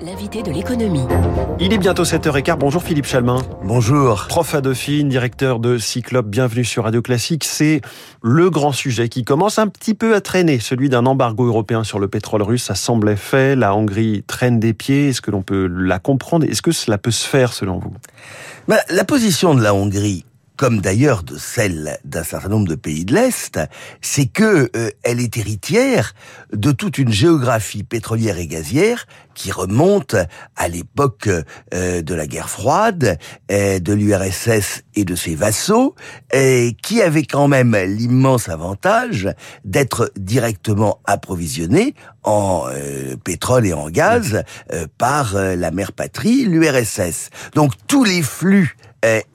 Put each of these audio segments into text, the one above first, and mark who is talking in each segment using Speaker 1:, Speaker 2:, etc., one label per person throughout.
Speaker 1: L'invité de l'économie.
Speaker 2: Il est bientôt 7h15. Bonjour Philippe Chalmin.
Speaker 3: Bonjour.
Speaker 2: Prof à Dauphine, directeur de Cyclope, bienvenue sur Radio Classique. C'est le grand sujet qui commence un petit peu à traîner, celui d'un embargo européen sur le pétrole russe. Ça semblait fait. La Hongrie traîne des pieds. Est-ce que l'on peut la comprendre? Est-ce que cela peut se faire selon vous?
Speaker 3: Bah, La position de la Hongrie comme d'ailleurs de celle d'un certain nombre de pays de l'Est, c'est que euh, elle est héritière de toute une géographie pétrolière et gazière qui remonte à l'époque euh, de la guerre froide, euh, de l'URSS et de ses vassaux, et qui avait quand même l'immense avantage d'être directement approvisionné en pétrole et en gaz par la mère patrie, l'URSS. Donc tous les flux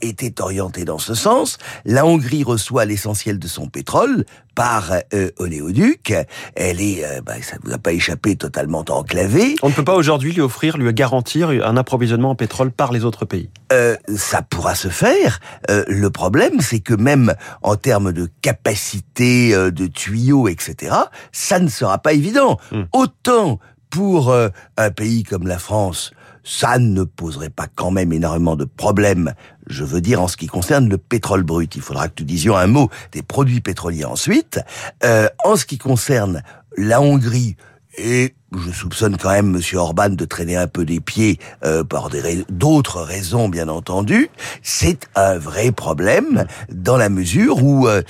Speaker 3: était orientée dans ce sens. La Hongrie reçoit l'essentiel de son pétrole par euh, oléoduc. Elle est, euh, bah, ça ne vous a pas échappé, totalement enclavée.
Speaker 2: On ne peut pas aujourd'hui lui offrir, lui garantir un approvisionnement en pétrole par les autres pays.
Speaker 3: Euh, ça pourra se faire. Euh, le problème, c'est que même en termes de capacité de tuyaux, etc., ça ne sera pas évident. Hmm. Autant pour un pays comme la France, ça ne poserait pas quand même énormément de problèmes, je veux dire en ce qui concerne le pétrole brut. Il faudra que nous disions un mot des produits pétroliers ensuite. Euh, en ce qui concerne la Hongrie et je soupçonne quand même Monsieur Orban de traîner un peu des pieds euh, par d'autres raisons, bien entendu. C'est un vrai problème dans la mesure où euh,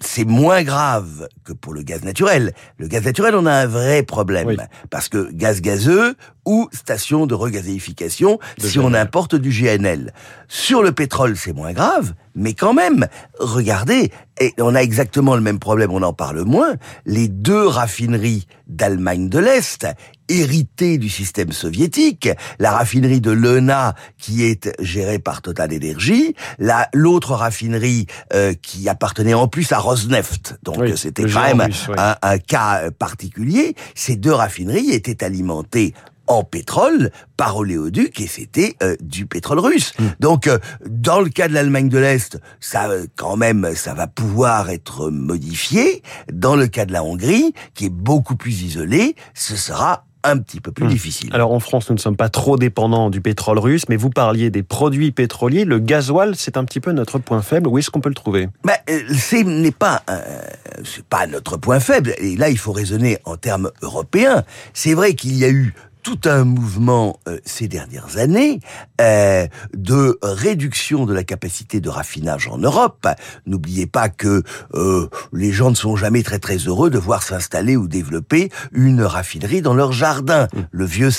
Speaker 3: c'est moins grave que pour le gaz naturel. Le gaz naturel, on a un vrai problème parce que gaz gazeux ou station de regazéification si on importe du GNL. Sur le pétrole, c'est moins grave, mais quand même, regardez, et on a exactement le même problème, on en parle moins. Les deux raffineries d'Allemagne de l'Est, hérité du système soviétique, la raffinerie de Lena qui est gérée par Total Energy, la l'autre raffinerie euh, qui appartenait en plus à Rosneft. Donc c'était quand même un, un, cas particulier. Ces deux raffineries étaient alimentées en pétrole par oléoduc et c'était euh, du pétrole russe. Hmm. Donc euh, dans le cas de l'Allemagne de l'Est, ça euh, quand même ça va pouvoir être modifié. Dans le cas de la Hongrie, qui est beaucoup plus isolée, ce sera un petit peu plus hmm. difficile.
Speaker 2: Alors en France, nous ne sommes pas trop dépendants du pétrole russe, mais vous parliez des produits pétroliers. Le gasoil, c'est un petit peu notre point faible. Où est-ce qu'on peut le trouver?
Speaker 3: Ben, Ce n'est pas, c'est pas notre point faible. Et là, il faut raisonner en termes européens. C'est vrai qu'il y a eu tout un mouvement euh, ces dernières années euh, de réduction de la capacité de raffinage en Europe. N'oubliez pas que euh, les gens ne sont jamais très très heureux de voir s'installer ou développer une raffinerie dans leur jardin. Mm. Le vieux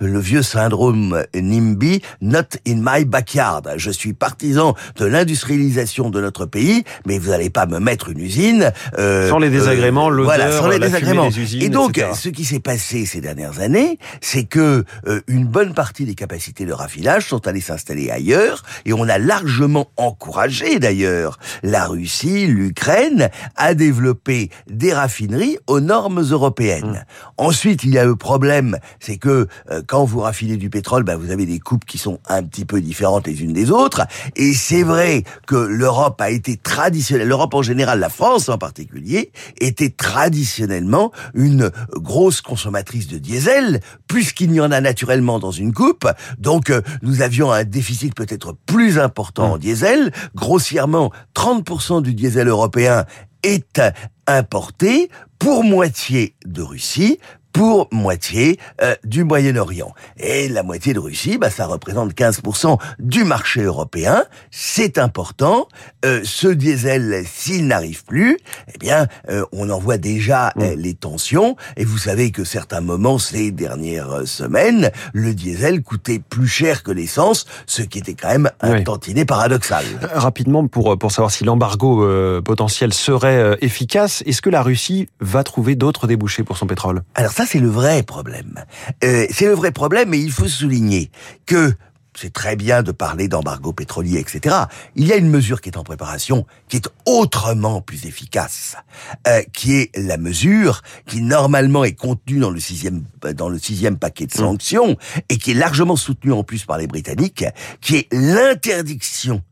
Speaker 3: le vieux syndrome NIMBY, not in my backyard. Je suis partisan de l'industrialisation de notre pays, mais vous n'allez pas me mettre une usine
Speaker 2: sans les désagréments, l'odeur, voilà, sans les désagréments. Des usines,
Speaker 3: et donc, ce qui s'est passé ces dernières années, c'est que euh, une bonne partie des capacités de raffinage sont allées s'installer ailleurs et on a largement encouragé d'ailleurs la Russie, l'Ukraine à développer des raffineries aux normes européennes. Mmh. Ensuite, il y a le problème, c'est que euh, quand vous raffinez du pétrole, bah, vous avez des coupes qui sont un petit peu différentes les unes des autres et c'est vrai que l'Europe a été traditionnelle, l'Europe en général, la France en particulier, était traditionnellement une grosse consommatrice de diesel puisqu'il y en a naturellement dans une coupe. Donc euh, nous avions un déficit peut-être plus important en mmh. diesel. Grossièrement, 30% du diesel européen est importé pour moitié de Russie, pour moitié euh, du Moyen-Orient. Et la moitié de Russie, bah, ça représente 15% du marché européen. C'est important. Euh, ce diesel, s'il n'arrive plus, eh bien, euh, on en voit déjà mm. les tensions. Et vous savez que certains moments, ces dernières semaines, le diesel coûtait plus cher que l'essence, ce qui était quand même un tantinet paradoxal.
Speaker 2: Rapidement, pour, pour savoir si l'embargo potentiel serait efficace, est-ce que la Russie va trouver d'autres débouchés pour son pétrole?
Speaker 3: Alors ça, c'est le vrai problème. Euh, c'est le vrai problème, mais il faut souligner que c'est très bien de parler d'embargo pétrolier, etc. Il y a une mesure qui est en préparation, qui est autrement plus efficace, euh, qui est la mesure qui normalement est contenue dans le sixième dans le sixième paquet de mmh. sanctions et qui est largement soutenue en plus par les Britanniques, qui est l'interdiction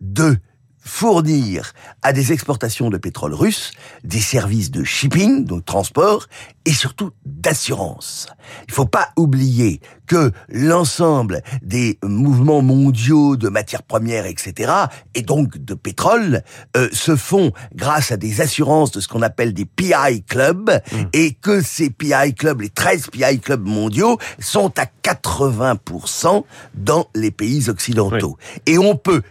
Speaker 3: de fournir à des exportations de pétrole russe des services de shipping, donc transport, et surtout d'assurance. Il faut pas oublier que l'ensemble des mouvements mondiaux de matières premières, etc., et donc de pétrole, euh, se font grâce à des assurances de ce qu'on appelle des PI clubs, mmh. et que ces PI clubs, les 13 PI clubs mondiaux, sont à 80% dans les pays occidentaux. Et on peut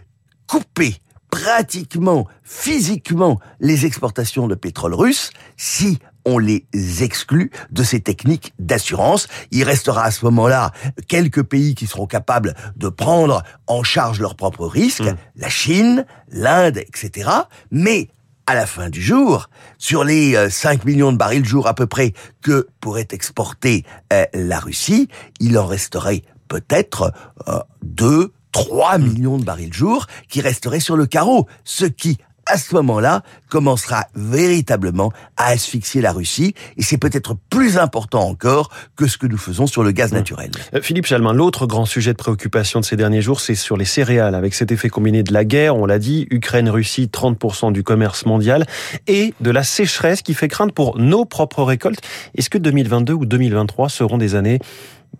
Speaker 3: couper pratiquement physiquement les exportations de pétrole russe si on les exclut de ces techniques d'assurance. Il restera à ce moment-là quelques pays qui seront capables de prendre en charge leurs propres risques, mmh. la Chine, l'Inde, etc. Mais à la fin du jour, sur les 5 euh, millions de barils jour à peu près que pourrait exporter euh, la Russie, il en resterait peut-être euh, 2, 3 millions de barils jour qui resteraient sur le carreau, ce qui, à ce moment-là, commencera véritablement à asphyxier la Russie, et c'est peut-être plus important encore que ce que nous faisons sur le gaz mmh. naturel.
Speaker 2: Euh, Philippe Chalmin, l'autre grand sujet de préoccupation de ces derniers jours, c'est sur les céréales, avec cet effet combiné de la guerre, on l'a dit, Ukraine-Russie, 30% du commerce mondial, et de la sécheresse qui fait craindre pour nos propres récoltes. Est-ce que 2022 ou 2023 seront des années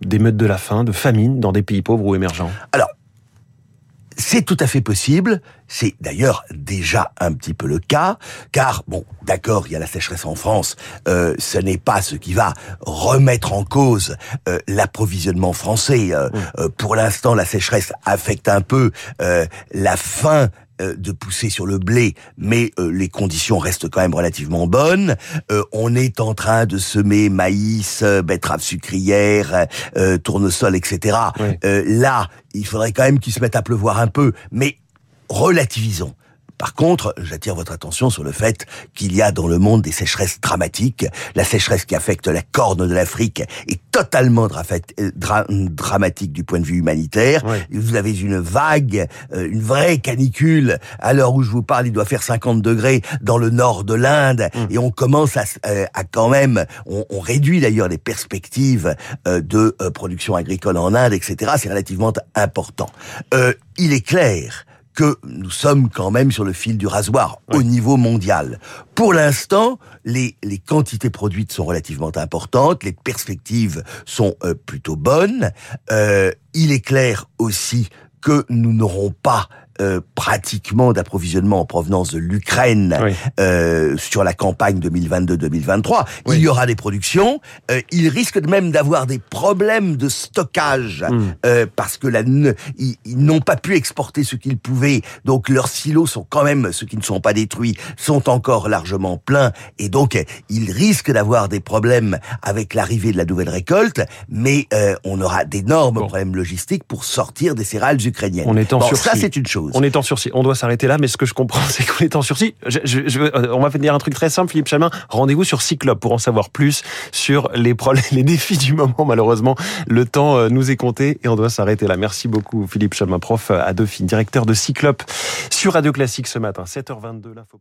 Speaker 2: d'émeutes de la faim, de famine dans des pays pauvres ou émergents?
Speaker 3: Alors, c'est tout à fait possible. C'est d'ailleurs déjà un petit peu le cas, car bon, d'accord, il y a la sécheresse en France. Euh, ce n'est pas ce qui va remettre en cause euh, l'approvisionnement français. Euh, euh, pour l'instant, la sécheresse affecte un peu la fin euh, de pousser sur le blé, mais euh, les conditions restent quand même relativement bonnes. Euh, on est en train de semer maïs, betterave sucrière, tournesol, etc. là, il faudrait quand même qu'il se mette à pleuvoir un peu, mais relativisons. Par contre, j'attire votre attention sur le fait qu'il y a dans le monde des sécheresses dramatiques. La sécheresse qui affecte la corne de l'Afrique est totalement euh, dramatique du point de vue humanitaire. Vous avez une vague, euh, une vraie canicule. À l'heure où je vous parle, il doit faire 50 degrés dans le nord de l'Inde. Hum. Et on commence à, euh, à quand même, on, on réduit d'ailleurs les perspectives de production agricole en Inde, etc. C'est relativement important. il est clair que nous sommes quand même sur le fil du rasoir au niveau mondial. Pour l'instant, les, les quantités produites sont relativement importantes, les perspectives sont euh, plutôt bonnes. Euh, il est clair aussi que nous n'aurons pas euh, pratiquement d'approvisionnement en provenance de l'Ukraine euh, sur la campagne 2022-2023. Il y aura des productions. Euh, ils risquent même d'avoir des problèmes de stockage euh, parce que la, ils, n'ont pas pu exporter ce qu'ils pouvaient. Donc leurs silos sont quand même, ceux qui ne sont pas détruits, sont encore largement pleins. Et donc ils risquent d'avoir des problèmes avec l'arrivée de la nouvelle récolte. Mais on aura d'énormes problèmes logistiques pour sortir des céréales ukrainiennes.
Speaker 2: On est en
Speaker 3: bon, ça c'est une chose.
Speaker 2: On est en sursis. On doit s'arrêter là, mais ce que je comprends, c'est qu'on est en sursis. Je, je, euh, on va dire un truc très simple, Philippe Chamin. Rendez-vous sur Cyclope pour en savoir plus sur les problèmes, les défis du moment. Malheureusement, le temps euh, nous est compté et on doit s'arrêter là. Merci beaucoup, Philippe Chamin, prof à Dauphine, directeur de Cyclope sur Radio Classique ce matin, 7h22, l'info